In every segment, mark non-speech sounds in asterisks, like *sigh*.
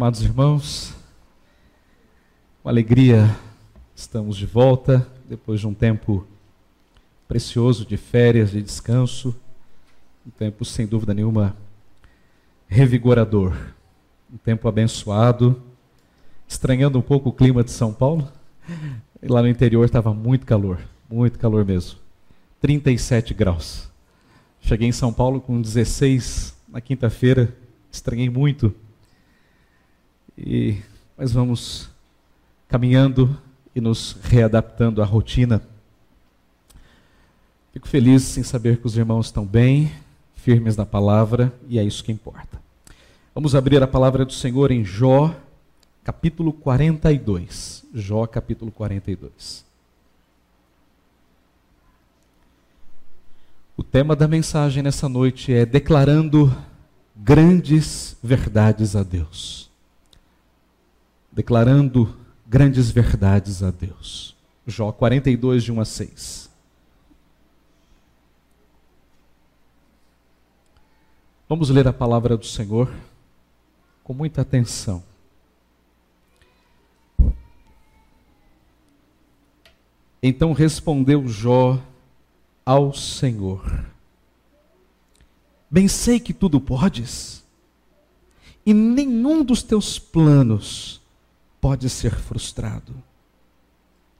Amados irmãos, com alegria estamos de volta depois de um tempo precioso de férias, de descanso, um tempo sem dúvida nenhuma revigorador, um tempo abençoado, estranhando um pouco o clima de São Paulo. E lá no interior estava muito calor, muito calor mesmo. 37 graus. Cheguei em São Paulo com 16 na quinta-feira, estranhei muito. E mas vamos caminhando e nos readaptando à rotina. Fico feliz em saber que os irmãos estão bem, firmes na palavra, e é isso que importa. Vamos abrir a palavra do Senhor em Jó, capítulo 42. Jó, capítulo 42. O tema da mensagem nessa noite é declarando grandes verdades a Deus. Declarando grandes verdades a Deus. Jó 42, de 1 a 6. Vamos ler a palavra do Senhor com muita atenção. Então respondeu Jó ao Senhor: Bem sei que tudo podes, e nenhum dos teus planos pode ser frustrado.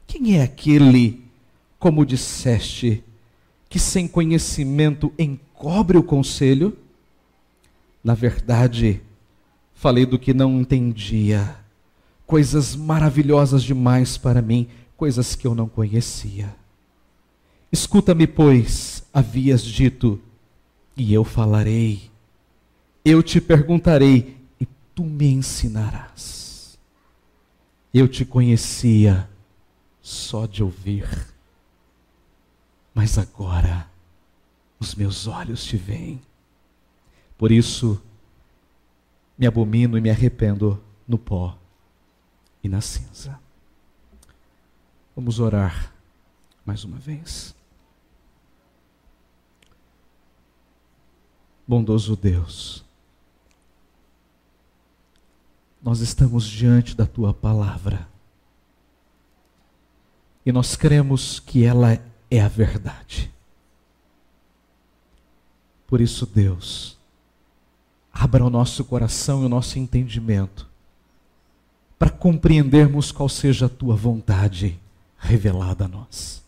Quem é aquele, como disseste, que sem conhecimento encobre o conselho? Na verdade, falei do que não entendia, coisas maravilhosas demais para mim, coisas que eu não conhecia. Escuta-me, pois, havias dito, e eu falarei. Eu te perguntarei, e tu me ensinarás. Eu te conhecia só de ouvir, mas agora os meus olhos te veem. Por isso, me abomino e me arrependo no pó e na cinza. Vamos orar mais uma vez. Bondoso Deus, nós estamos diante da tua palavra. E nós cremos que ela é a verdade. Por isso, Deus, abra o nosso coração e o nosso entendimento para compreendermos qual seja a tua vontade revelada a nós.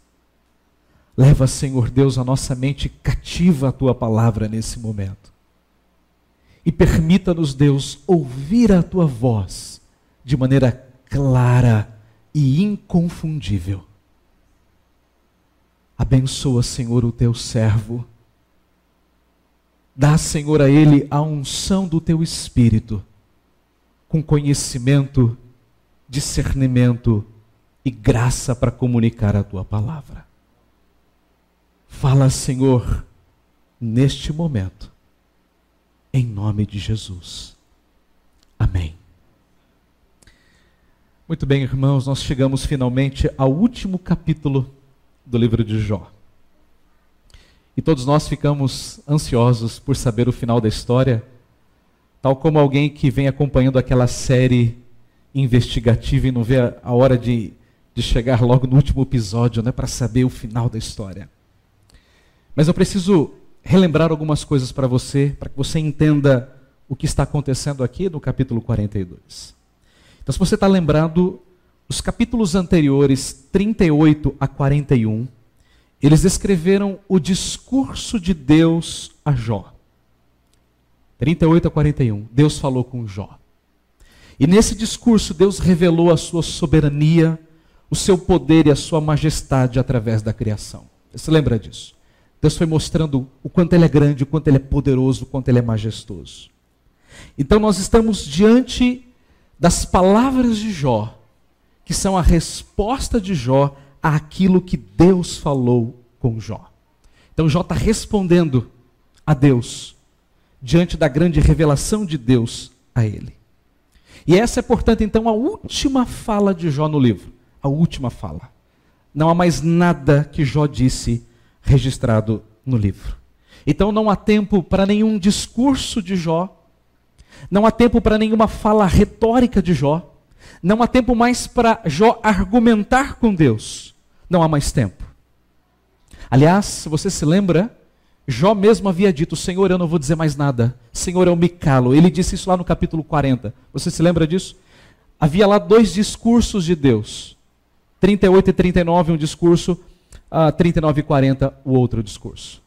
Leva, Senhor Deus, a nossa mente cativa a tua palavra nesse momento e permita-nos, Deus, ouvir a tua voz de maneira clara e inconfundível. Abençoa, Senhor, o teu servo. Dá, Senhor, a ele a unção do teu espírito, com conhecimento, discernimento e graça para comunicar a tua palavra. Fala, Senhor, neste momento em nome de Jesus. Amém. Muito bem, irmãos, nós chegamos finalmente ao último capítulo do livro de Jó. E todos nós ficamos ansiosos por saber o final da história, tal como alguém que vem acompanhando aquela série investigativa e não vê a hora de, de chegar logo no último episódio, né, para saber o final da história. Mas eu preciso relembrar algumas coisas para você, para que você entenda o que está acontecendo aqui no capítulo 42. Então, se você está lembrado, os capítulos anteriores, 38 a 41, eles descreveram o discurso de Deus a Jó. 38 a 41, Deus falou com Jó. E nesse discurso, Deus revelou a sua soberania, o seu poder e a sua majestade através da criação. Você lembra disso? Deus foi mostrando o quanto Ele é grande, o quanto Ele é poderoso, o quanto Ele é majestoso. Então nós estamos diante das palavras de Jó, que são a resposta de Jó àquilo que Deus falou com Jó. Então Jó está respondendo a Deus, diante da grande revelação de Deus a ele. E essa é, portanto, então, a última fala de Jó no livro. A última fala. Não há mais nada que Jó disse registrado no livro. Então não há tempo para nenhum discurso de Jó, Não há tempo para nenhuma fala retórica de Jó. Não há tempo mais para Jó argumentar com Deus. Não há mais tempo. Aliás, se você se lembra, Jó mesmo havia dito: Senhor, eu não vou dizer mais nada. Senhor, eu me calo. Ele disse isso lá no capítulo 40. Você se lembra disso? Havia lá dois discursos de Deus. 38 e 39, um discurso, uh, 39 e 40, o outro discurso.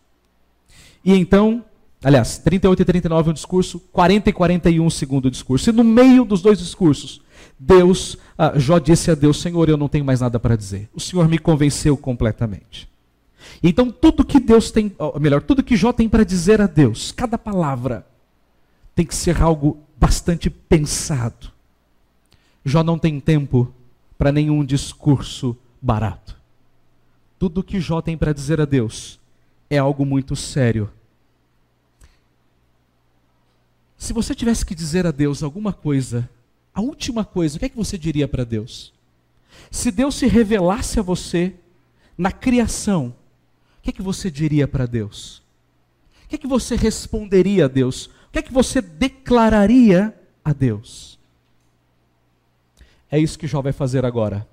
E então, aliás, 38 e 39 um discurso, 40 e 41 o segundo discurso. E no meio dos dois discursos, Deus, uh, Jó disse a Deus: Senhor, eu não tenho mais nada para dizer. O Senhor me convenceu completamente. Então, tudo que Deus tem, ou melhor, tudo que Jó tem para dizer a Deus, cada palavra, tem que ser algo bastante pensado. Jó não tem tempo para nenhum discurso barato. Tudo que Jó tem para dizer a Deus é algo muito sério. Se você tivesse que dizer a Deus alguma coisa, a última coisa, o que é que você diria para Deus? Se Deus se revelasse a você na criação, o que é que você diria para Deus? O que é que você responderia a Deus? O que é que você declararia a Deus? É isso que Jó vai fazer agora.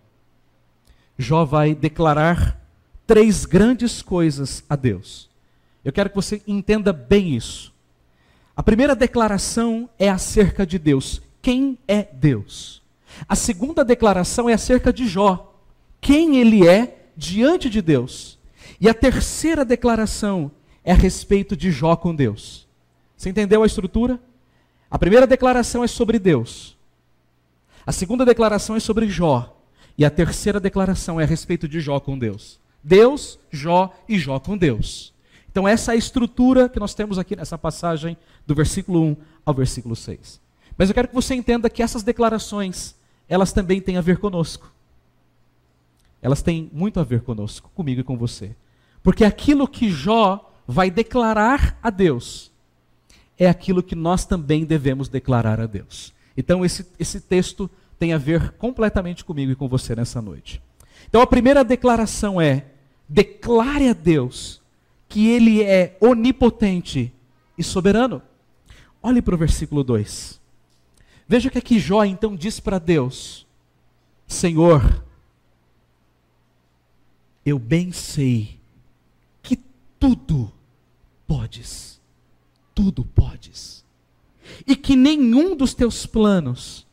Jó vai declarar três grandes coisas a Deus. Eu quero que você entenda bem isso. A primeira declaração é acerca de Deus. Quem é Deus? A segunda declaração é acerca de Jó. Quem ele é diante de Deus. E a terceira declaração é a respeito de Jó com Deus. Você entendeu a estrutura? A primeira declaração é sobre Deus. A segunda declaração é sobre Jó. E a terceira declaração é a respeito de Jó com Deus. Deus, Jó e Jó com Deus. Então, essa é a estrutura que nós temos aqui nessa passagem, do versículo 1 ao versículo 6. Mas eu quero que você entenda que essas declarações, elas também têm a ver conosco. Elas têm muito a ver conosco, comigo e com você. Porque aquilo que Jó vai declarar a Deus é aquilo que nós também devemos declarar a Deus. Então, esse, esse texto tem a ver completamente comigo e com você nessa noite. Então, a primeira declaração é: declare a Deus que Ele é onipotente e soberano. Olhe para o versículo 2. Veja que aqui Jó então diz para Deus: Senhor, eu bem sei que tudo podes, tudo podes e que nenhum dos teus planos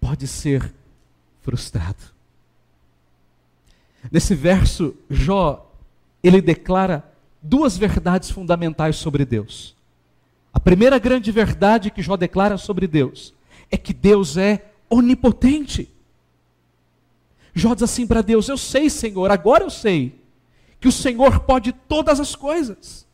pode ser frustrado. Nesse verso, Jó, ele declara duas verdades fundamentais sobre Deus. A primeira grande verdade que Jó declara sobre Deus é que Deus é onipotente. Jó diz assim para Deus: Eu sei, Senhor, agora eu sei que o Senhor pode todas as coisas.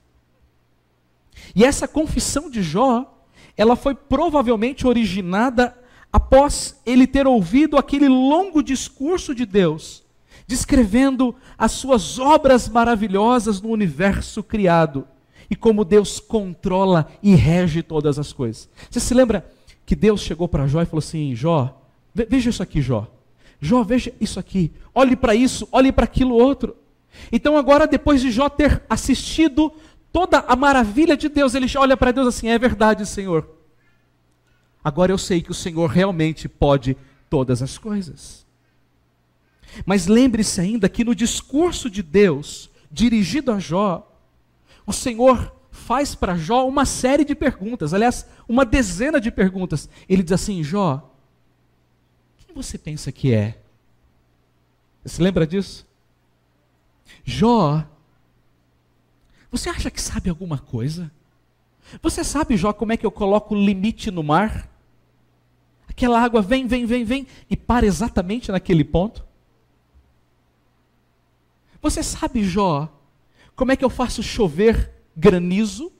E essa confissão de Jó ela foi provavelmente originada após ele ter ouvido aquele longo discurso de Deus, descrevendo as suas obras maravilhosas no universo criado e como Deus controla e rege todas as coisas. Você se lembra que Deus chegou para Jó e falou assim: Jó, veja isso aqui, Jó. Jó, veja isso aqui. Olhe para isso, olhe para aquilo outro. Então, agora, depois de Jó ter assistido toda a maravilha de Deus, ele olha para Deus assim: é verdade, Senhor. Agora eu sei que o Senhor realmente pode todas as coisas. Mas lembre-se ainda que no discurso de Deus, dirigido a Jó, o Senhor faz para Jó uma série de perguntas, aliás, uma dezena de perguntas. Ele diz assim: Jó, quem você pensa que é? Você se lembra disso? Jó você acha que sabe alguma coisa? Você sabe, Jó, como é que eu coloco limite no mar? Aquela água vem, vem, vem, vem e para exatamente naquele ponto. Você sabe, Jó, como é que eu faço chover granizo?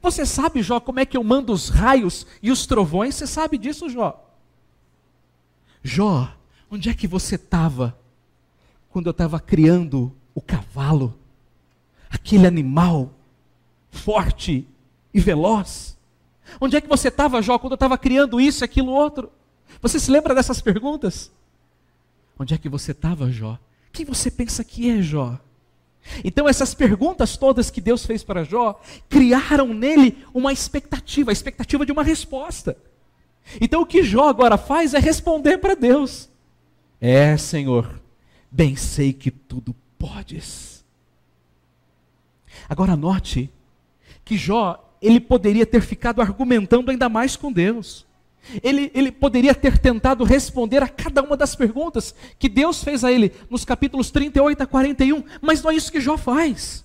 Você sabe, Jó, como é que eu mando os raios e os trovões? Você sabe disso, Jó? Jó, onde é que você estava quando eu estava criando o cavalo? aquele animal forte e veloz? Onde é que você estava, Jó, quando eu estava criando isso, aquilo, outro? Você se lembra dessas perguntas? Onde é que você estava, Jó? Quem você pensa que é, Jó? Então, essas perguntas todas que Deus fez para Jó criaram nele uma expectativa, a expectativa de uma resposta. Então, o que Jó agora faz é responder para Deus: É, Senhor, bem sei que tudo podes. Agora, note que Jó, ele poderia ter ficado argumentando ainda mais com Deus. Ele, ele poderia ter tentado responder a cada uma das perguntas que Deus fez a ele nos capítulos 38 a 41, mas não é isso que Jó faz.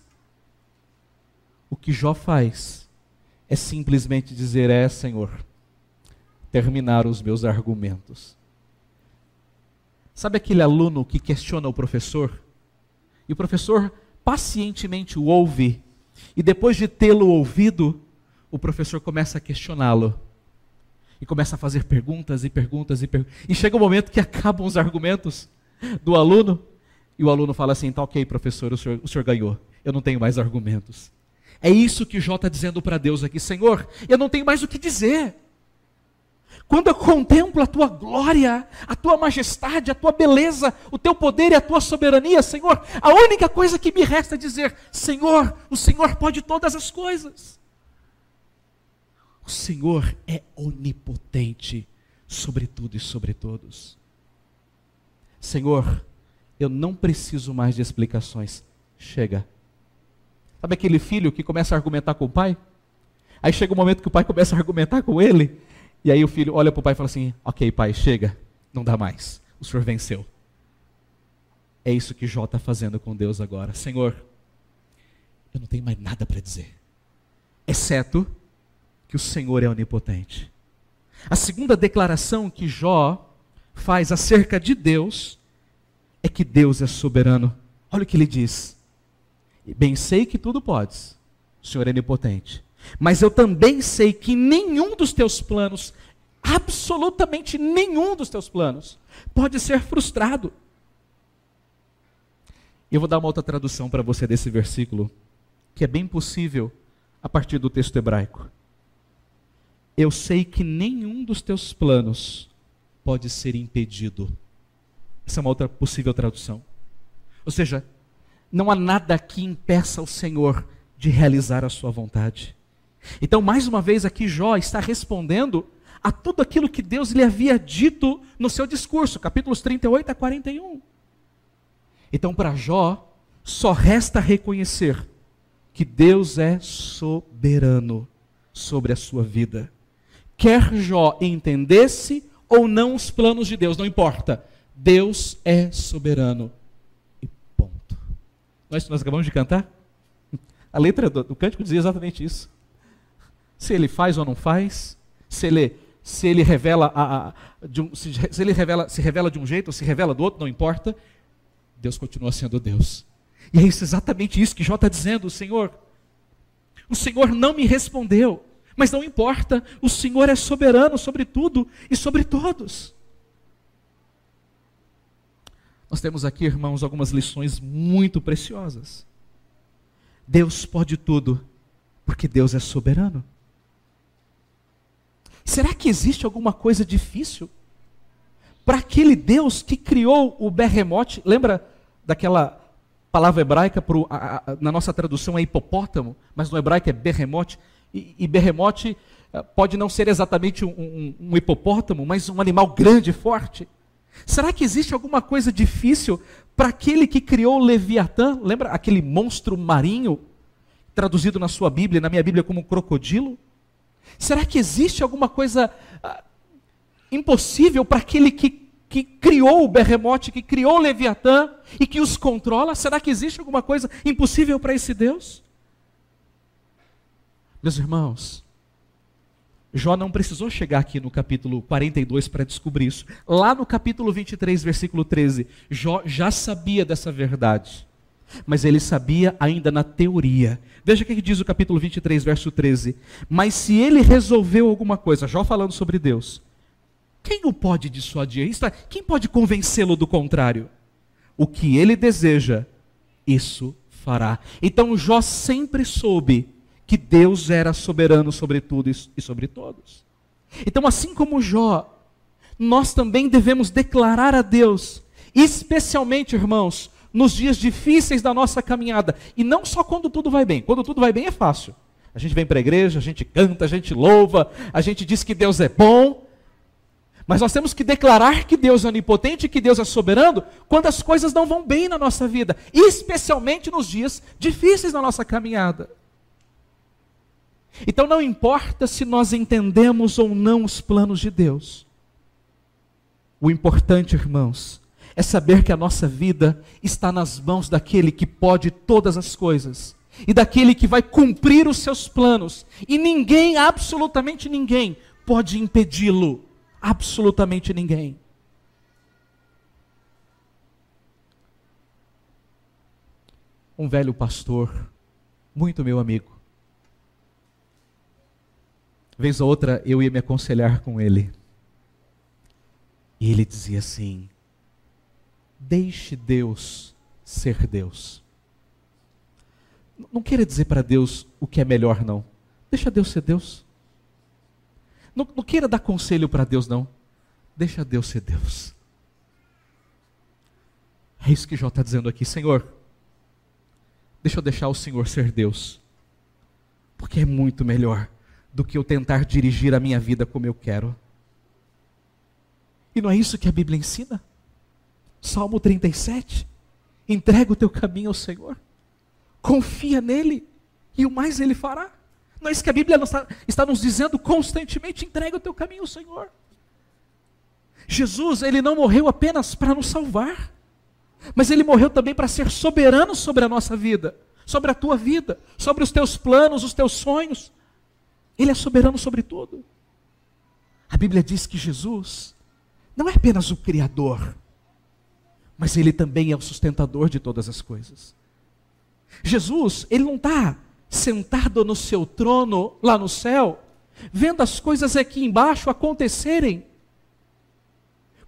O que Jó faz é simplesmente dizer: É, Senhor, terminar os meus argumentos. Sabe aquele aluno que questiona o professor? E o professor pacientemente o ouve, e depois de tê-lo ouvido, o professor começa a questioná-lo e começa a fazer perguntas e perguntas e perguntas. E chega o um momento que acabam os argumentos do aluno, e o aluno fala assim: tá ok, professor, o senhor, o senhor ganhou, eu não tenho mais argumentos. É isso que Jó está dizendo para Deus aqui: Senhor, eu não tenho mais o que dizer. Quando eu contemplo a tua glória, a tua majestade, a tua beleza, o teu poder e a tua soberania, Senhor, a única coisa que me resta é dizer: Senhor, o Senhor pode todas as coisas. O Senhor é onipotente sobre tudo e sobre todos. Senhor, eu não preciso mais de explicações. Chega. Sabe aquele filho que começa a argumentar com o pai? Aí chega o um momento que o pai começa a argumentar com ele, e aí o filho olha para o pai e fala assim: Ok, pai, chega, não dá mais. O senhor venceu. É isso que Jó está fazendo com Deus agora. Senhor, eu não tenho mais nada para dizer, exceto que o Senhor é onipotente. A segunda declaração que Jó faz acerca de Deus é que Deus é soberano. Olha o que ele diz. Bem sei que tudo podes, o Senhor é onipotente. Mas eu também sei que nenhum dos teus planos, absolutamente nenhum dos teus planos, pode ser frustrado. Eu vou dar uma outra tradução para você desse versículo, que é bem possível a partir do texto hebraico eu sei que nenhum dos teus planos pode ser impedido. Essa é uma outra possível tradução. Ou seja, não há nada que impeça o Senhor de realizar a sua vontade. Então, mais uma vez, aqui Jó está respondendo a tudo aquilo que Deus lhe havia dito no seu discurso, capítulos 38 a 41. Então, para Jó, só resta reconhecer que Deus é soberano sobre a sua vida quer Jó entendesse ou não os planos de Deus, não importa. Deus é soberano. E ponto. Nós, nós acabamos de cantar? *laughs* A letra do, do cântico dizia exatamente isso. Se ele faz ou não faz, se ele, se ele revela a, a um, se, se, ele revela, se revela de um jeito ou se revela do outro, não importa. Deus continua sendo Deus. E é isso, exatamente isso que Jó está dizendo, Senhor. O Senhor não me respondeu. Mas não importa, o Senhor é soberano sobre tudo e sobre todos. Nós temos aqui, irmãos, algumas lições muito preciosas. Deus pode tudo, porque Deus é soberano. Será que existe alguma coisa difícil para aquele Deus que criou o berremote? Lembra daquela palavra hebraica pro, a, a, na nossa tradução é hipopótamo, mas no hebraico é berremote? E, e berremote eh, pode não ser exatamente um, um, um hipopótamo, mas um animal grande e forte. Será que existe alguma coisa difícil para aquele que criou Leviatã? Lembra aquele monstro marinho, traduzido na sua Bíblia, na minha Bíblia como crocodilo? Será que existe alguma coisa ah, impossível para aquele que, que criou o berremote, que criou o Leviatã e que os controla? Será que existe alguma coisa impossível para esse Deus? Meus irmãos, Jó não precisou chegar aqui no capítulo 42 para descobrir isso. Lá no capítulo 23, versículo 13, Jó já sabia dessa verdade. Mas ele sabia ainda na teoria. Veja o que diz o capítulo 23, verso 13. Mas se ele resolveu alguma coisa, Jó falando sobre Deus, quem o pode dissuadir? Quem pode convencê-lo do contrário? O que ele deseja, isso fará. Então Jó sempre soube que Deus era soberano sobre tudo e sobre todos. Então, assim como Jó, nós também devemos declarar a Deus, especialmente, irmãos, nos dias difíceis da nossa caminhada. E não só quando tudo vai bem. Quando tudo vai bem é fácil. A gente vem para a igreja, a gente canta, a gente louva, a gente diz que Deus é bom. Mas nós temos que declarar que Deus é onipotente, que Deus é soberano, quando as coisas não vão bem na nossa vida, especialmente nos dias difíceis da nossa caminhada. Então não importa se nós entendemos ou não os planos de Deus. O importante, irmãos, é saber que a nossa vida está nas mãos daquele que pode todas as coisas e daquele que vai cumprir os seus planos, e ninguém, absolutamente ninguém, pode impedi-lo. Absolutamente ninguém. Um velho pastor, muito meu amigo, vez ou outra eu ia me aconselhar com ele. E ele dizia assim: Deixe Deus ser Deus. Não queira dizer para Deus o que é melhor, não. Deixa Deus ser Deus. Não, não queira dar conselho para Deus, não. Deixa Deus ser Deus. É isso que Jó está dizendo aqui, Senhor. Deixa eu deixar o Senhor ser Deus. Porque é muito melhor do que eu tentar dirigir a minha vida como eu quero. E não é isso que a Bíblia ensina? Salmo 37. Entrega o teu caminho ao Senhor. Confia nele e o mais ele fará. Não é isso que a Bíblia está, nos dizendo constantemente: entrega o teu caminho ao Senhor. Jesus, ele não morreu apenas para nos salvar, mas ele morreu também para ser soberano sobre a nossa vida, sobre a tua vida, sobre os teus planos, os teus sonhos. Ele é soberano sobre tudo. A Bíblia diz que Jesus não é apenas o Criador, mas Ele também é o sustentador de todas as coisas. Jesus, Ele não está sentado no seu trono lá no céu, vendo as coisas aqui embaixo acontecerem,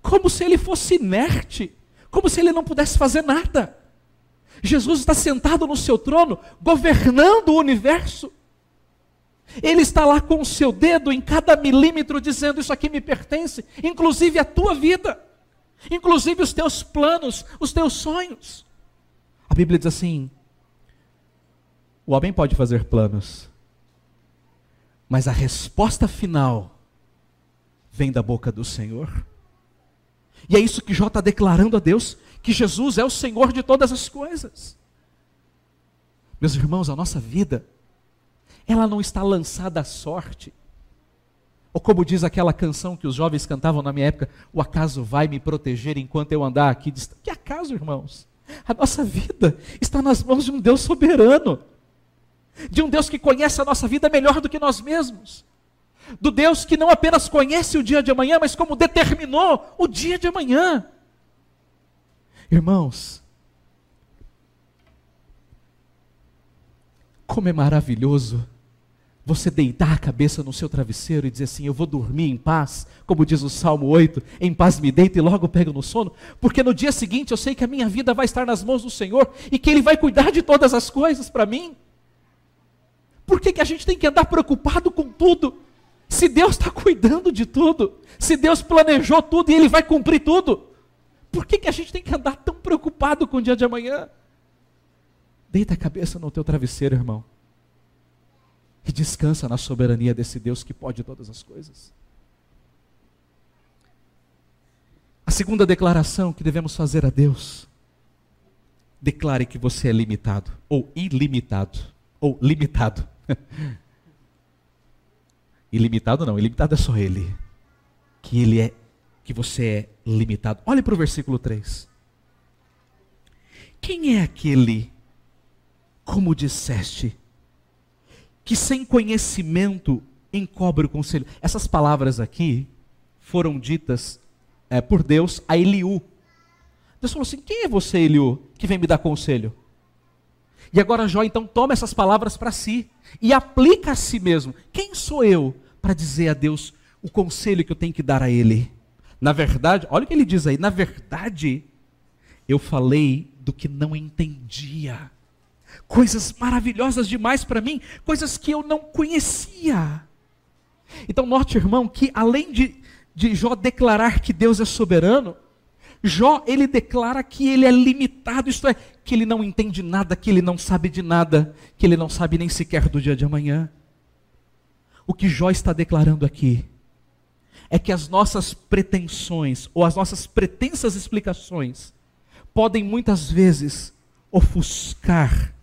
como se Ele fosse inerte, como se Ele não pudesse fazer nada. Jesus está sentado no seu trono, governando o universo. Ele está lá com o seu dedo em cada milímetro, dizendo: Isso aqui me pertence, inclusive a tua vida, inclusive os teus planos, os teus sonhos. A Bíblia diz assim: o homem pode fazer planos, mas a resposta final vem da boca do Senhor. E é isso que Jó está declarando a Deus: que Jesus é o Senhor de todas as coisas. Meus irmãos, a nossa vida ela não está lançada à sorte. Ou como diz aquela canção que os jovens cantavam na minha época, o acaso vai me proteger enquanto eu andar aqui. Que acaso, irmãos? A nossa vida está nas mãos de um Deus soberano, de um Deus que conhece a nossa vida melhor do que nós mesmos, do Deus que não apenas conhece o dia de amanhã, mas como determinou o dia de amanhã. Irmãos, como é maravilhoso você deitar a cabeça no seu travesseiro e dizer assim: Eu vou dormir em paz, como diz o Salmo 8, em paz me deito e logo pego no sono, porque no dia seguinte eu sei que a minha vida vai estar nas mãos do Senhor e que Ele vai cuidar de todas as coisas para mim. Por que, que a gente tem que andar preocupado com tudo? Se Deus está cuidando de tudo, se Deus planejou tudo e Ele vai cumprir tudo, por que, que a gente tem que andar tão preocupado com o dia de amanhã? Deita a cabeça no teu travesseiro, irmão e descansa na soberania desse Deus que pode todas as coisas. A segunda declaração que devemos fazer a Deus: declare que você é limitado, ou ilimitado, ou limitado. *laughs* ilimitado não, ilimitado é só Ele. Que Ele é, que você é limitado. Olhe para o versículo 3. Quem é aquele, como disseste, que sem conhecimento encobre o conselho. Essas palavras aqui foram ditas é, por Deus a Eliú. Deus falou assim: quem é você, Eliú, que vem me dar conselho? E agora Jó então toma essas palavras para si e aplica a si mesmo. Quem sou eu para dizer a Deus o conselho que eu tenho que dar a ele? Na verdade, olha o que ele diz aí: na verdade, eu falei do que não entendia coisas maravilhosas demais para mim, coisas que eu não conhecia. Então, note, irmão, que além de, de Jó declarar que Deus é soberano, Jó, ele declara que ele é limitado, isto é, que ele não entende nada, que ele não sabe de nada, que ele não sabe nem sequer do dia de amanhã. O que Jó está declarando aqui é que as nossas pretensões ou as nossas pretensas explicações podem muitas vezes ofuscar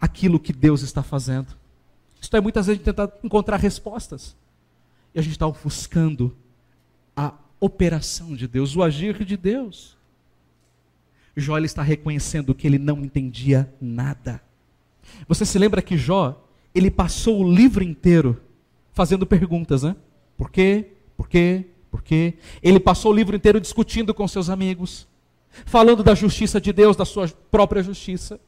aquilo que Deus está fazendo. Isto é, muitas vezes a gente tenta encontrar respostas e a gente está ofuscando a operação de Deus, o agir de Deus. Jó está reconhecendo que ele não entendia nada. Você se lembra que Jó, ele passou o livro inteiro fazendo perguntas, né? Por quê? Por quê? Por quê? Ele passou o livro inteiro discutindo com seus amigos, falando da justiça de Deus, da sua própria justiça.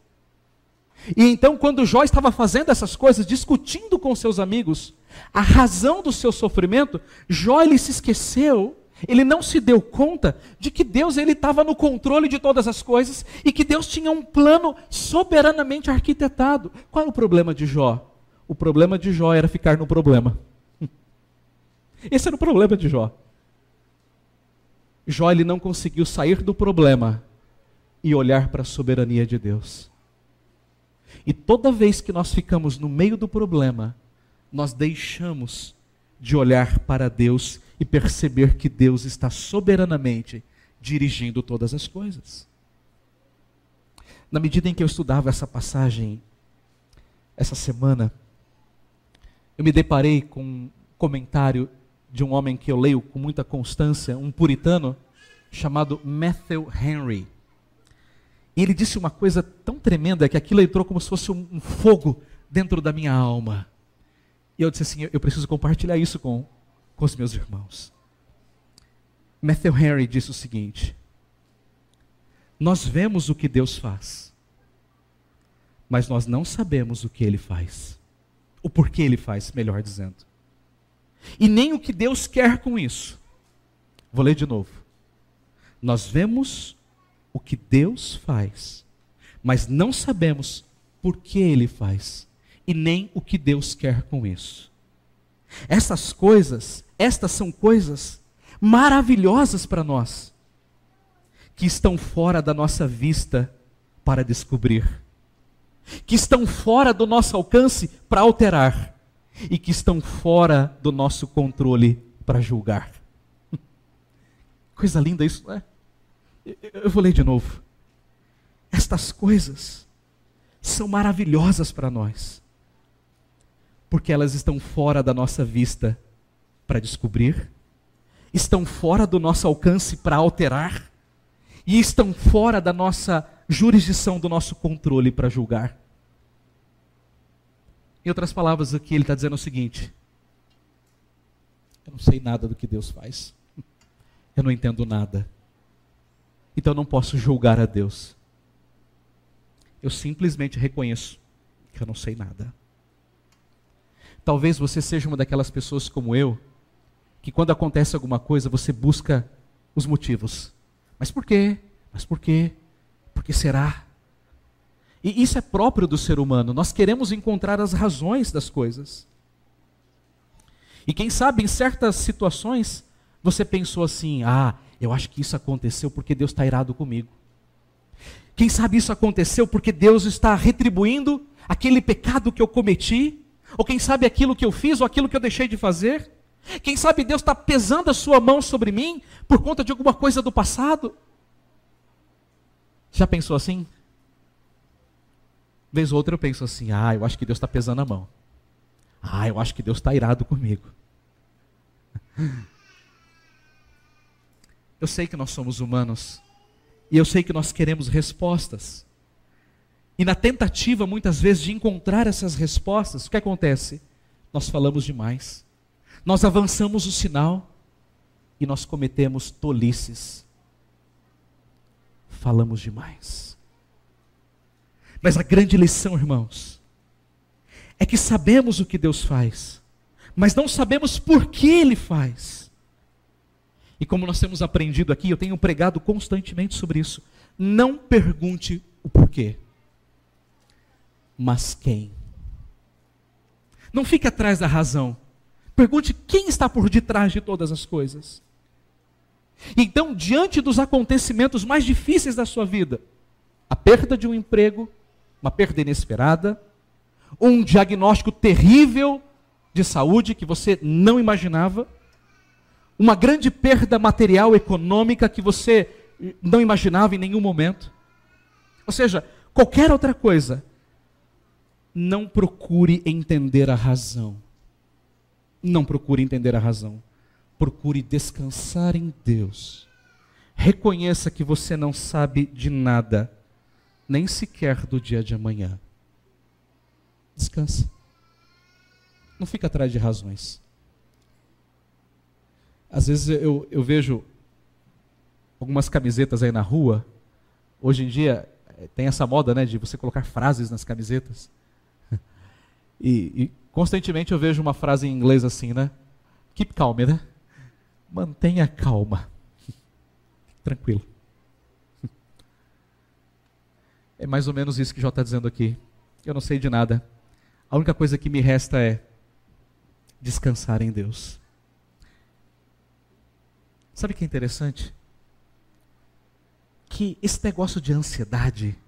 E então, quando Jó estava fazendo essas coisas, discutindo com seus amigos a razão do seu sofrimento, Jó ele se esqueceu ele não se deu conta de que Deus ele estava no controle de todas as coisas e que Deus tinha um plano soberanamente arquitetado. Qual é o problema de Jó? O problema de Jó era ficar no problema. *laughs* Esse era o problema de Jó. Jó ele não conseguiu sair do problema e olhar para a soberania de Deus. E toda vez que nós ficamos no meio do problema, nós deixamos de olhar para Deus e perceber que Deus está soberanamente dirigindo todas as coisas. Na medida em que eu estudava essa passagem essa semana, eu me deparei com um comentário de um homem que eu leio com muita constância, um puritano chamado Matthew Henry. E ele disse uma coisa tão tremenda que aquilo entrou como se fosse um fogo dentro da minha alma. E eu disse assim: eu preciso compartilhar isso com, com os meus irmãos. Matthew Henry disse o seguinte: Nós vemos o que Deus faz, mas nós não sabemos o que ele faz. O porquê ele faz, melhor dizendo. E nem o que Deus quer com isso. Vou ler de novo. Nós vemos o que Deus faz, mas não sabemos por que ele faz e nem o que Deus quer com isso. Essas coisas, estas são coisas maravilhosas para nós, que estão fora da nossa vista para descobrir, que estão fora do nosso alcance para alterar e que estão fora do nosso controle para julgar. *laughs* Coisa linda isso, não é? Eu vou ler de novo. Estas coisas são maravilhosas para nós porque elas estão fora da nossa vista para descobrir, estão fora do nosso alcance para alterar, e estão fora da nossa jurisdição, do nosso controle para julgar. Em outras palavras, aqui ele está dizendo o seguinte: eu não sei nada do que Deus faz, *laughs* eu não entendo nada, então não posso julgar a Deus. Eu simplesmente reconheço que eu não sei nada. Talvez você seja uma daquelas pessoas como eu, que quando acontece alguma coisa você busca os motivos. Mas por quê? Mas por quê? Por que será? E isso é próprio do ser humano. Nós queremos encontrar as razões das coisas. E quem sabe em certas situações você pensou assim: ah, eu acho que isso aconteceu porque Deus está irado comigo. Quem sabe isso aconteceu porque Deus está retribuindo aquele pecado que eu cometi ou quem sabe aquilo que eu fiz ou aquilo que eu deixei de fazer? Quem sabe Deus está pesando a sua mão sobre mim por conta de alguma coisa do passado? Já pensou assim? Vez ou outra eu penso assim: ah, eu acho que Deus está pesando a mão. Ah, eu acho que Deus está irado comigo. *laughs* Eu sei que nós somos humanos. E eu sei que nós queremos respostas. E na tentativa, muitas vezes, de encontrar essas respostas, o que acontece? Nós falamos demais. Nós avançamos o sinal e nós cometemos tolices. Falamos demais. Mas a grande lição, irmãos, é que sabemos o que Deus faz, mas não sabemos por que Ele faz. E como nós temos aprendido aqui, eu tenho pregado constantemente sobre isso. Não pergunte o porquê mas quem? Não fique atrás da razão. Pergunte quem está por detrás de todas as coisas. Então, diante dos acontecimentos mais difíceis da sua vida, a perda de um emprego, uma perda inesperada, um diagnóstico terrível de saúde que você não imaginava, uma grande perda material econômica que você não imaginava em nenhum momento. Ou seja, qualquer outra coisa, não procure entender a razão. Não procure entender a razão. Procure descansar em Deus. Reconheça que você não sabe de nada, nem sequer do dia de amanhã. Descansa. Não fica atrás de razões. Às vezes eu, eu vejo algumas camisetas aí na rua. Hoje em dia eh, tem essa moda né, de você colocar frases nas camisetas. *laughs* E, e constantemente eu vejo uma frase em inglês assim, né? Keep calm, né? Mantenha calma. *laughs* Tranquilo. *laughs* É mais ou menos isso que Jó está dizendo aqui. Eu não sei de nada. A única coisa que me resta é descansar em Deus. Sabe o que é interessante? Que esse negócio de ansiedade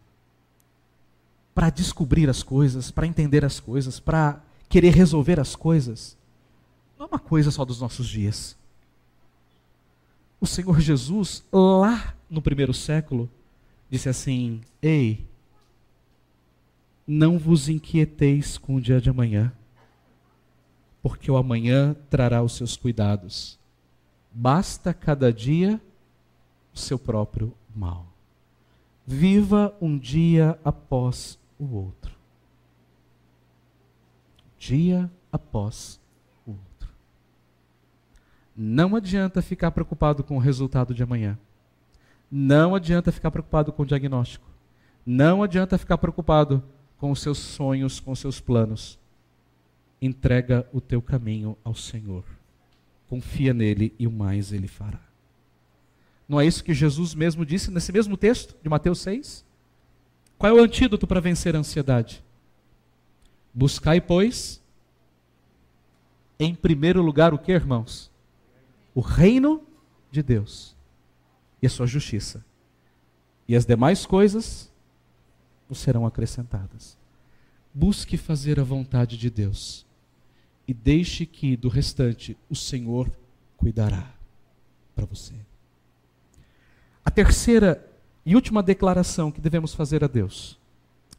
para descobrir as coisas, para entender as coisas, para querer resolver as coisas, não é uma coisa só dos nossos dias. O Senhor Jesus, lá no primeiro século, disse assim: Ei, não vos inquieteis com o dia de amanhã, porque o amanhã trará os seus cuidados. Basta cada dia o seu próprio mal. Viva um dia após o outro. Dia após o outro. Não adianta ficar preocupado com o resultado de amanhã. Não adianta ficar preocupado com o diagnóstico. Não adianta ficar preocupado com os seus sonhos, com os seus planos. Entrega o teu caminho ao Senhor confia nele e o mais ele fará. Não é isso que Jesus mesmo disse nesse mesmo texto de Mateus 6? Qual é o antídoto para vencer a ansiedade? Buscai, pois, em primeiro lugar o que, irmãos? O reino de Deus e a sua justiça. E as demais coisas serão acrescentadas. Busque fazer a vontade de Deus e deixe que do restante o Senhor cuidará para você. A terceira e última declaração que devemos fazer a Deus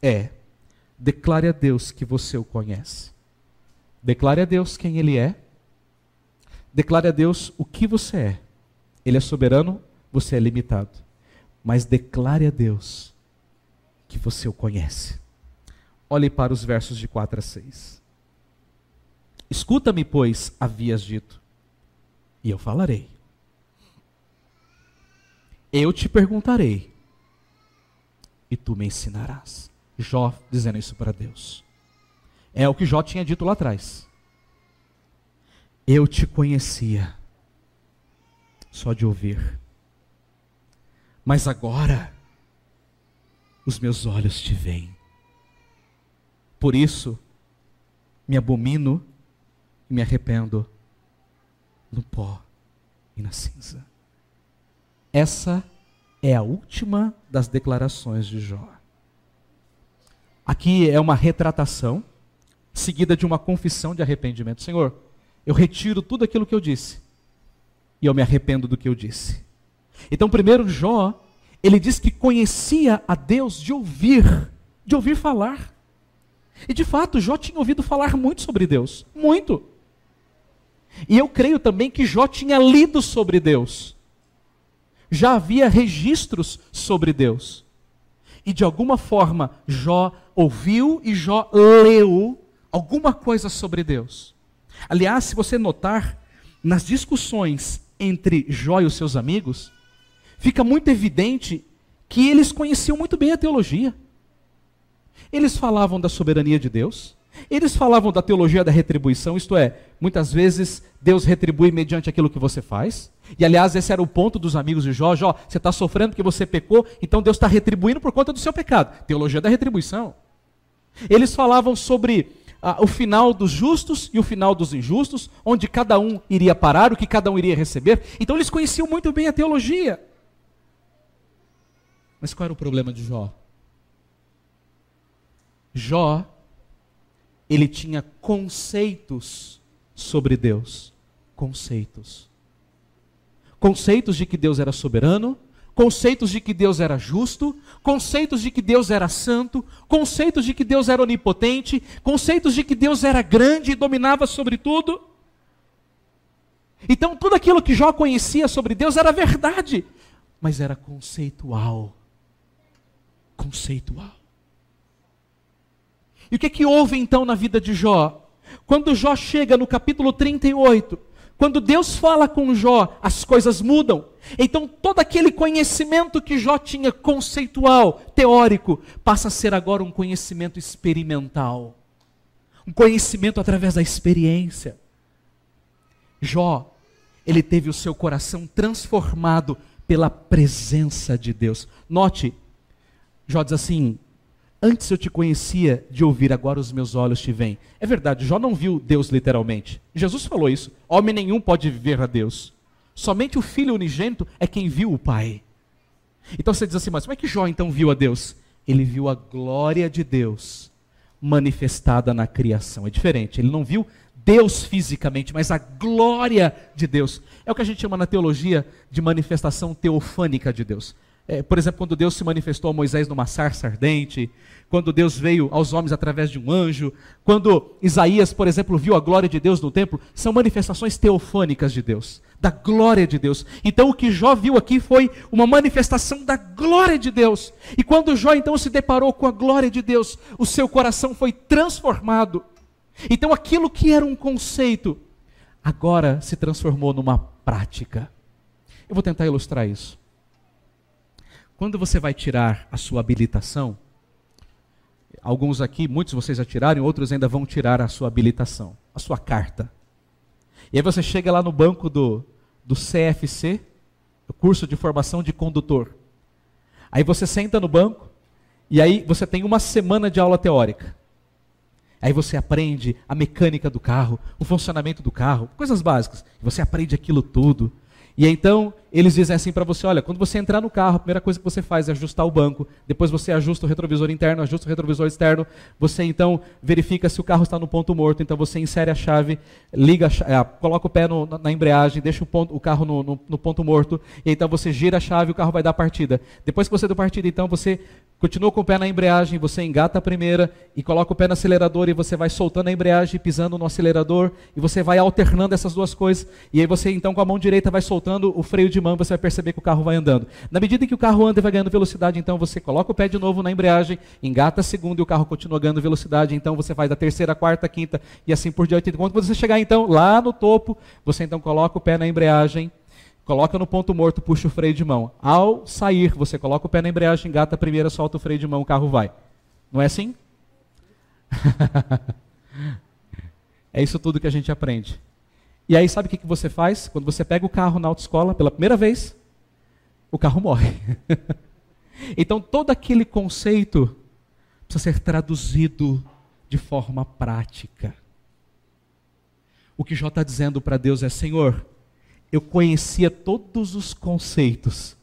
é: declare a Deus que você o conhece. Declare a Deus quem Ele é. Declare a Deus o que você é. Ele é soberano, você é limitado. Mas declare a Deus que você o conhece. Olhe para os versos de 4 a 6. Escuta-me, pois, havias dito, e eu falarei. Eu te perguntarei, e tu me ensinarás. Jó dizendo isso para Deus. É o que Jó tinha dito lá atrás. Eu te conhecia, só de ouvir. Mas agora, os meus olhos te veem. Por isso, me abomino e me arrependo no pó e na cinza. Essa é a última das declarações de Jó. Aqui é uma retratação, seguida de uma confissão de arrependimento. Senhor, eu retiro tudo aquilo que eu disse e eu me arrependo do que eu disse. Então, primeiro, Jó, ele diz que conhecia a Deus de ouvir, de ouvir falar. E de fato, Jó tinha ouvido falar muito sobre Deus, muito. E eu creio também que Jó tinha lido sobre Deus. Já havia registros sobre Deus. E de alguma forma, Jó ouviu e Jó leu alguma coisa sobre Deus. Aliás, se você notar, nas discussões entre Jó e os seus amigos, fica muito evidente que eles conheciam muito bem a teologia. Eles falavam da soberania de Deus, eles falavam da teologia da retribuição, isto é, muitas vezes Deus retribui mediante aquilo que você faz. E aliás, esse era o ponto dos amigos de Jó: Jó, você está sofrendo porque você pecou, então Deus está retribuindo por conta do seu pecado. Teologia da retribuição. Eles falavam sobre ah, o final dos justos e o final dos injustos, onde cada um iria parar, o que cada um iria receber. Então eles conheciam muito bem a teologia. Mas qual era o problema de Jó? Jó, ele tinha conceitos sobre Deus. Conceitos. Conceitos de que Deus era soberano, conceitos de que Deus era justo, conceitos de que Deus era santo, conceitos de que Deus era onipotente, conceitos de que Deus era grande e dominava sobre tudo. Então, tudo aquilo que Jó conhecia sobre Deus era verdade, mas era conceitual. Conceitual. E o que, é que houve então na vida de Jó? Quando Jó chega no capítulo 38, quando Deus fala com Jó, as coisas mudam. Então todo aquele conhecimento que Jó tinha conceitual, teórico, passa a ser agora um conhecimento experimental. Um conhecimento através da experiência. Jó, ele teve o seu coração transformado pela presença de Deus. Note, Jó diz assim: Antes eu te conhecia de ouvir, agora os meus olhos te veem. É verdade, Jó não viu Deus literalmente. Jesus falou isso. Homem nenhum pode ver a Deus. Somente o Filho unigênito é quem viu o Pai. Então você diz assim, mas como é que Jó então viu a Deus? Ele viu a glória de Deus manifestada na criação. É diferente. Ele não viu Deus fisicamente, mas a glória de Deus. É o que a gente chama na teologia de manifestação teofânica de Deus. É, por exemplo, quando Deus se manifestou a Moisés numa sarça ardente, quando Deus veio aos homens através de um anjo, quando Isaías, por exemplo, viu a glória de Deus no templo, são manifestações teofânicas de Deus, da glória de Deus. Então o que Jó viu aqui foi uma manifestação da glória de Deus. E quando Jó então se deparou com a glória de Deus, o seu coração foi transformado. Então aquilo que era um conceito, agora se transformou numa prática. Eu vou tentar ilustrar isso. Quando você vai tirar a sua habilitação, alguns aqui, muitos de vocês já tiraram, outros ainda vão tirar a sua habilitação, a sua carta. E aí você chega lá no banco do, do CFC, o curso de formação de condutor. Aí você senta no banco e aí você tem uma semana de aula teórica. Aí você aprende a mecânica do carro, o funcionamento do carro, coisas básicas. Você aprende aquilo tudo. E então eles dizem assim para você: olha, quando você entrar no carro, a primeira coisa que você faz é ajustar o banco, depois você ajusta o retrovisor interno, ajusta o retrovisor externo, você então verifica se o carro está no ponto morto, então você insere a chave, liga, é, coloca o pé no, na embreagem, deixa o, ponto, o carro no, no, no, ponto morto, e então você gira a chave e o carro vai dar partida. Depois que você deu partida, então você continua com o pé na embreagem, você engata a primeira e coloca o pé no acelerador e você vai soltando a embreagem, pisando no acelerador e você vai alternando essas duas coisas. E aí você então com a mão direita vai soltando o freio de mão, você vai perceber que o carro vai andando. Na medida que o carro anda e vai ganhando velocidade, então você coloca o pé de novo na embreagem, engata a segunda e o carro continua ganhando velocidade, então você vai da terceira, quarta, quinta e assim por diante. Quando você chegar então lá no topo, você então coloca o pé na embreagem, Coloca no ponto morto, puxa o freio de mão. Ao sair, você coloca o pé na embreagem, engata a primeira, solta o freio de mão, o carro vai. Não é assim? *laughs* é isso tudo que a gente aprende. E aí, sabe o que você faz? Quando você pega o carro na autoescola pela primeira vez, o carro morre. *laughs* então, todo aquele conceito precisa ser traduzido de forma prática. O que Jó está dizendo para Deus é: Senhor, eu conhecia todos os conceitos,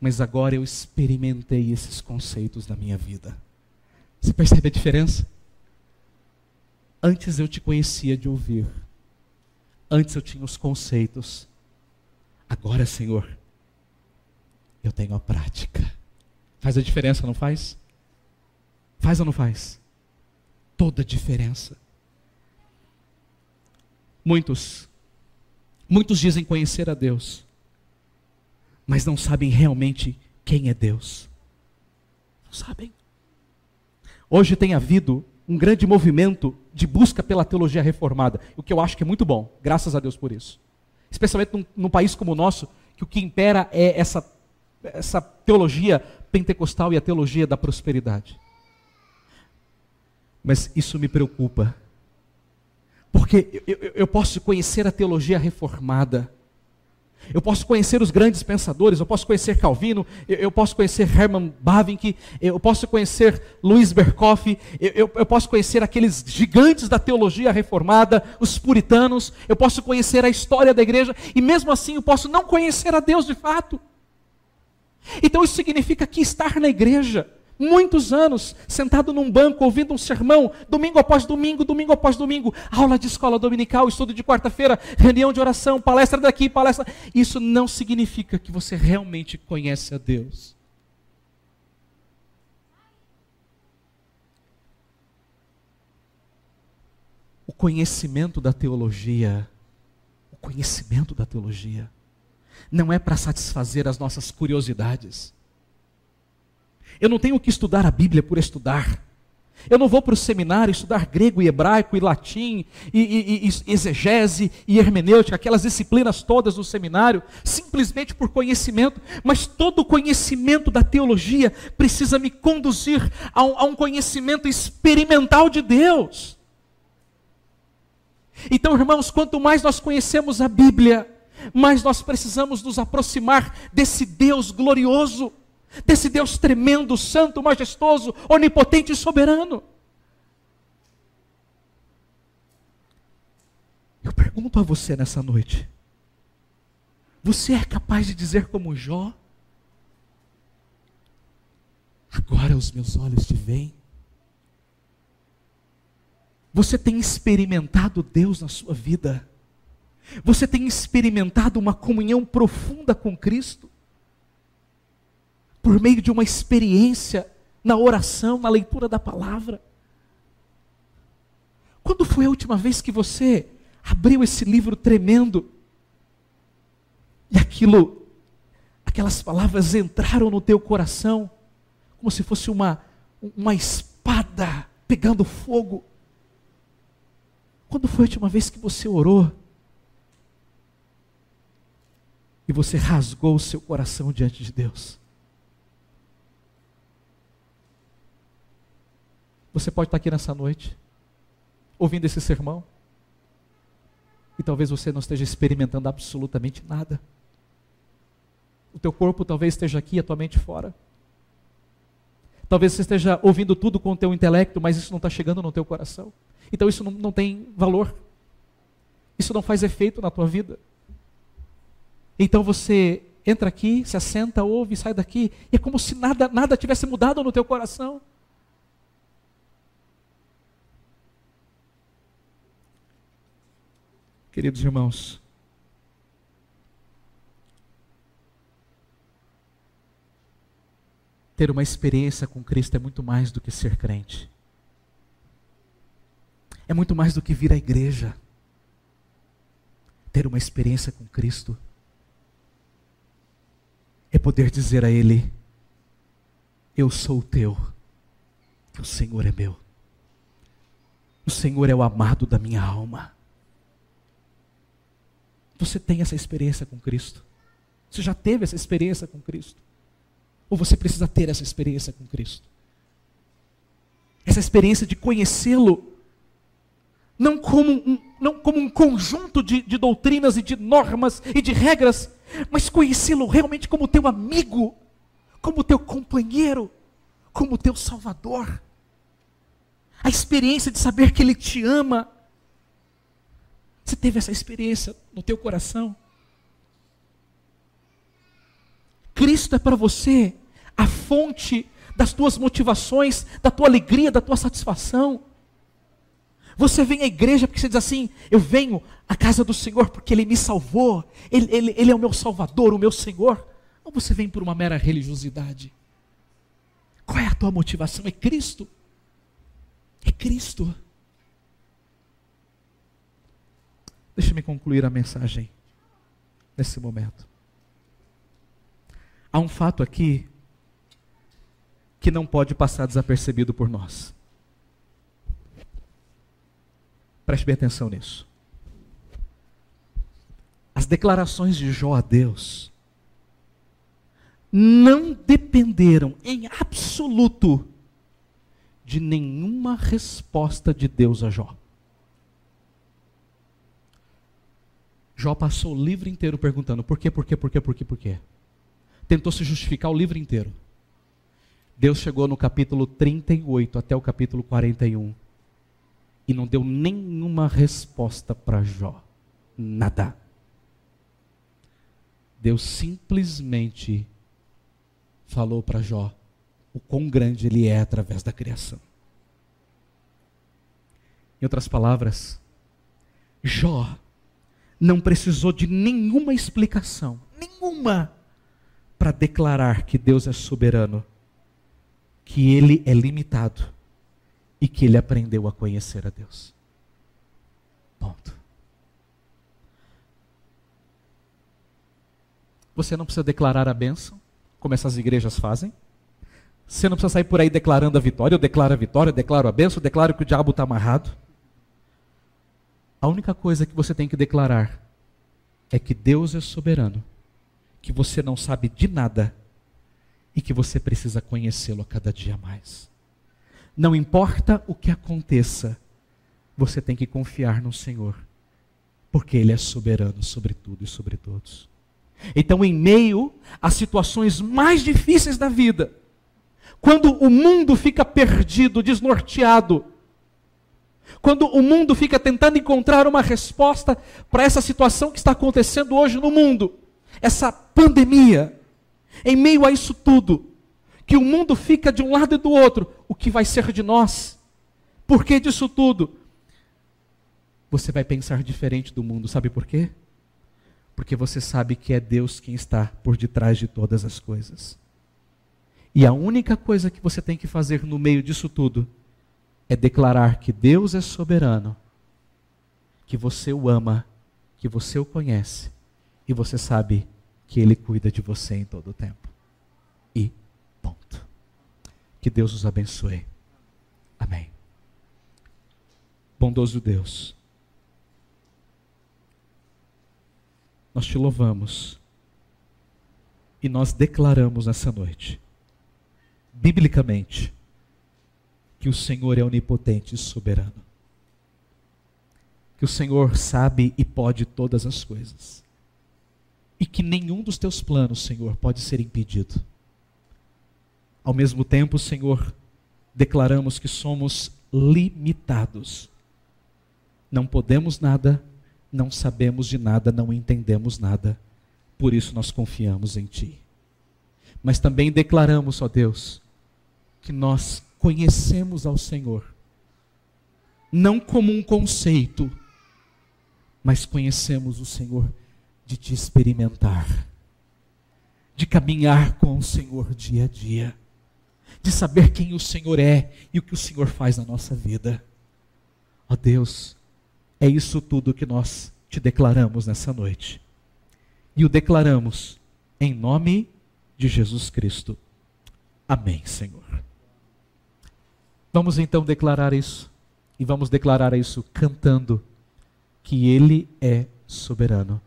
mas agora eu experimentei esses conceitos na minha vida. Você percebe a diferença? Antes eu te conhecia de ouvir, antes eu tinha os conceitos, agora, Senhor, eu tenho a prática. Faz a diferença, não faz? Faz ou não faz? Toda a diferença. Muitos Muitos dizem conhecer a Deus, mas não sabem realmente quem é Deus. Não sabem. Hoje tem havido um grande movimento de busca pela teologia reformada, o que eu acho que é muito bom, graças a Deus por isso. Especialmente num, num país como o nosso, que o que impera é essa, essa teologia pentecostal e a teologia da prosperidade. Mas isso me preocupa, porque eu, eu, eu posso conhecer a teologia reformada, Eu posso conhecer os grandes pensadores, eu posso conhecer Calvino, eu, eu posso conhecer Hermann Bavinck, eu posso conhecer Luiz Berkoff, eu, eu, eu posso conhecer aqueles gigantes da teologia reformada, os puritanos, eu posso conhecer a história da igreja, e mesmo assim eu posso não conhecer a Deus de fato. Então isso significa que estar na igreja muitos anos, sentado num banco, ouvindo um sermão, domingo após domingo, domingo após domingo, aula de escola dominical, estudo de quarta-feira, reunião de oração, palestra daqui, palestra. Isso não significa que você realmente conhece a Deus. O conhecimento da teologia, o conhecimento da teologia, não é para satisfazer as nossas curiosidades eu não tenho que estudar a Bíblia por estudar. Eu não vou para o seminário estudar grego e hebraico e latim e, e, e, exegese e hermenêutica, aquelas disciplinas todas do seminário, simplesmente por conhecimento, mas todo conhecimento da teologia precisa me conduzir a um, a um conhecimento experimental de Deus. Então, irmãos, quanto mais nós conhecemos a Bíblia, mais nós precisamos nos aproximar desse Deus glorioso desse Deus tremendo, santo, majestoso, onipotente e soberano. Eu pergunto a você nessa noite: você é capaz de dizer como Jó? Agora os meus olhos te veem. Você tem experimentado Deus na sua vida? Você tem experimentado uma comunhão profunda com Cristo? Por meio de uma experiência na oração, na leitura da palavra. Quando foi a última vez que você abriu esse livro tremendo e aquilo, aquelas palavras entraram no teu coração como se fosse uma uma espada pegando fogo? Quando foi a última vez que você orou e você rasgou o seu coração diante de Deus? Você pode estar aqui nessa noite, ouvindo esse sermão, e talvez você não esteja experimentando absolutamente nada. O teu corpo talvez esteja aqui, a tua mente fora. Talvez você esteja ouvindo tudo com o teu intelecto, mas isso não está chegando no teu coração. Então isso não, não tem valor. Isso não faz efeito na tua vida. Então você entra aqui, se assenta, ouve, sai daqui, e é como se nada, nada tivesse mudado no teu coração. Queridos irmãos, ter uma experiência com Cristo é muito mais do que ser crente. É muito mais do que vir à igreja. Ter uma experiência com Cristo é poder dizer a Ele: Eu sou o teu, o Senhor é meu. O Senhor é o amado da minha alma. Você tem essa experiência com Cristo? Você já teve essa experiência com Cristo? Ou você precisa ter essa experiência com Cristo? Essa experiência de conhecê-lo, não como um, não como um conjunto de, de doutrinas e de normas e de regras, mas conhecê-lo realmente como teu amigo, como teu companheiro, como teu salvador. A experiência de saber que Ele te ama, você teve essa experiência no teu coração? Cristo é para você a fonte das tuas motivações, da tua alegria, da tua satisfação. Você vem à igreja porque você diz assim: Eu venho à casa do Senhor porque Ele me salvou, Ele, Ele, Ele é o meu Salvador, o meu Senhor. Ou você vem por uma mera religiosidade? Qual é a tua motivação? É Cristo. É Cristo. Deixa-me concluir a mensagem nesse momento. Há um fato aqui que não pode passar desapercebido por nós. Preste bem atenção nisso. As declarações de Jó a Deus não dependeram em absoluto de nenhuma resposta de Deus a Jó. Jó passou o livro inteiro perguntando por quê, por quê, por quê, por quê, por quê. Tentou se justificar o livro inteiro. Deus chegou no capítulo 38 até o capítulo 41 e não deu nenhuma resposta para Jó. Nada. Deus simplesmente falou para Jó o quão grande ele é através da criação. Em outras palavras, Jó não precisou de nenhuma explicação, nenhuma, para declarar que Deus é soberano, que ele é limitado e que ele aprendeu a conhecer a Deus. Ponto. Você não precisa declarar a bênção, como essas igrejas fazem. Você não precisa sair por aí declarando a vitória. Eu declaro a vitória, eu declaro a bênção, eu declaro que o diabo está amarrado. A única coisa que você tem que declarar é que Deus é soberano, que você não sabe de nada e que você precisa conhecê-lo a cada dia mais. Não importa o que aconteça, você tem que confiar no Senhor, porque Ele é soberano sobre tudo e sobre todos. Então, em meio às situações mais difíceis da vida, quando o mundo fica perdido, desnorteado, quando o mundo fica tentando encontrar uma resposta para essa situação que está acontecendo hoje no mundo, essa pandemia, em meio a isso tudo, que o mundo fica de um lado e do outro, o que vai ser de nós? Por que disso tudo? Você vai pensar diferente do mundo, sabe por quê? Porque você sabe que é Deus quem está por detrás de todas as coisas. E a única coisa que você tem que fazer no meio disso tudo é declarar que Deus é soberano, que você o ama, que você o conhece e você sabe que Ele cuida de você em todo o tempo. E ponto. Que Deus os abençoe. Amém. Bondoso Deus, nós te louvamos e nós declaramos nessa noite, biblicamente, que o Senhor é onipotente e soberano. Que o Senhor sabe e pode todas as coisas. E que nenhum dos teus planos, Senhor, pode ser impedido. Ao mesmo tempo, Senhor, declaramos que somos limitados. Não podemos nada, não sabemos de nada, não entendemos nada. Por isso nós confiamos em Ti. Mas também declaramos, ó Deus, que nós conhecemos ao Senhor, não como um conceito, mas conhecemos o Senhor de te experimentar, de caminhar com o Senhor dia a dia, de saber quem o Senhor é e o que o Senhor faz na nossa vida. Ó oh Deus, é isso tudo que nós te declaramos nessa noite. E o declaramos em nome de Jesus Cristo. Amém, Senhor. Vamos então declarar isso. E vamos declarar isso cantando que Ele é soberano.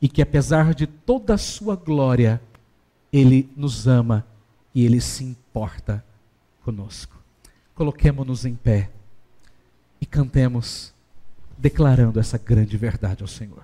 E que apesar de toda a sua glória, Ele nos ama e Ele se importa conosco. Coloquemo-nos em pé e cantemos, declarando essa grande verdade ao Senhor.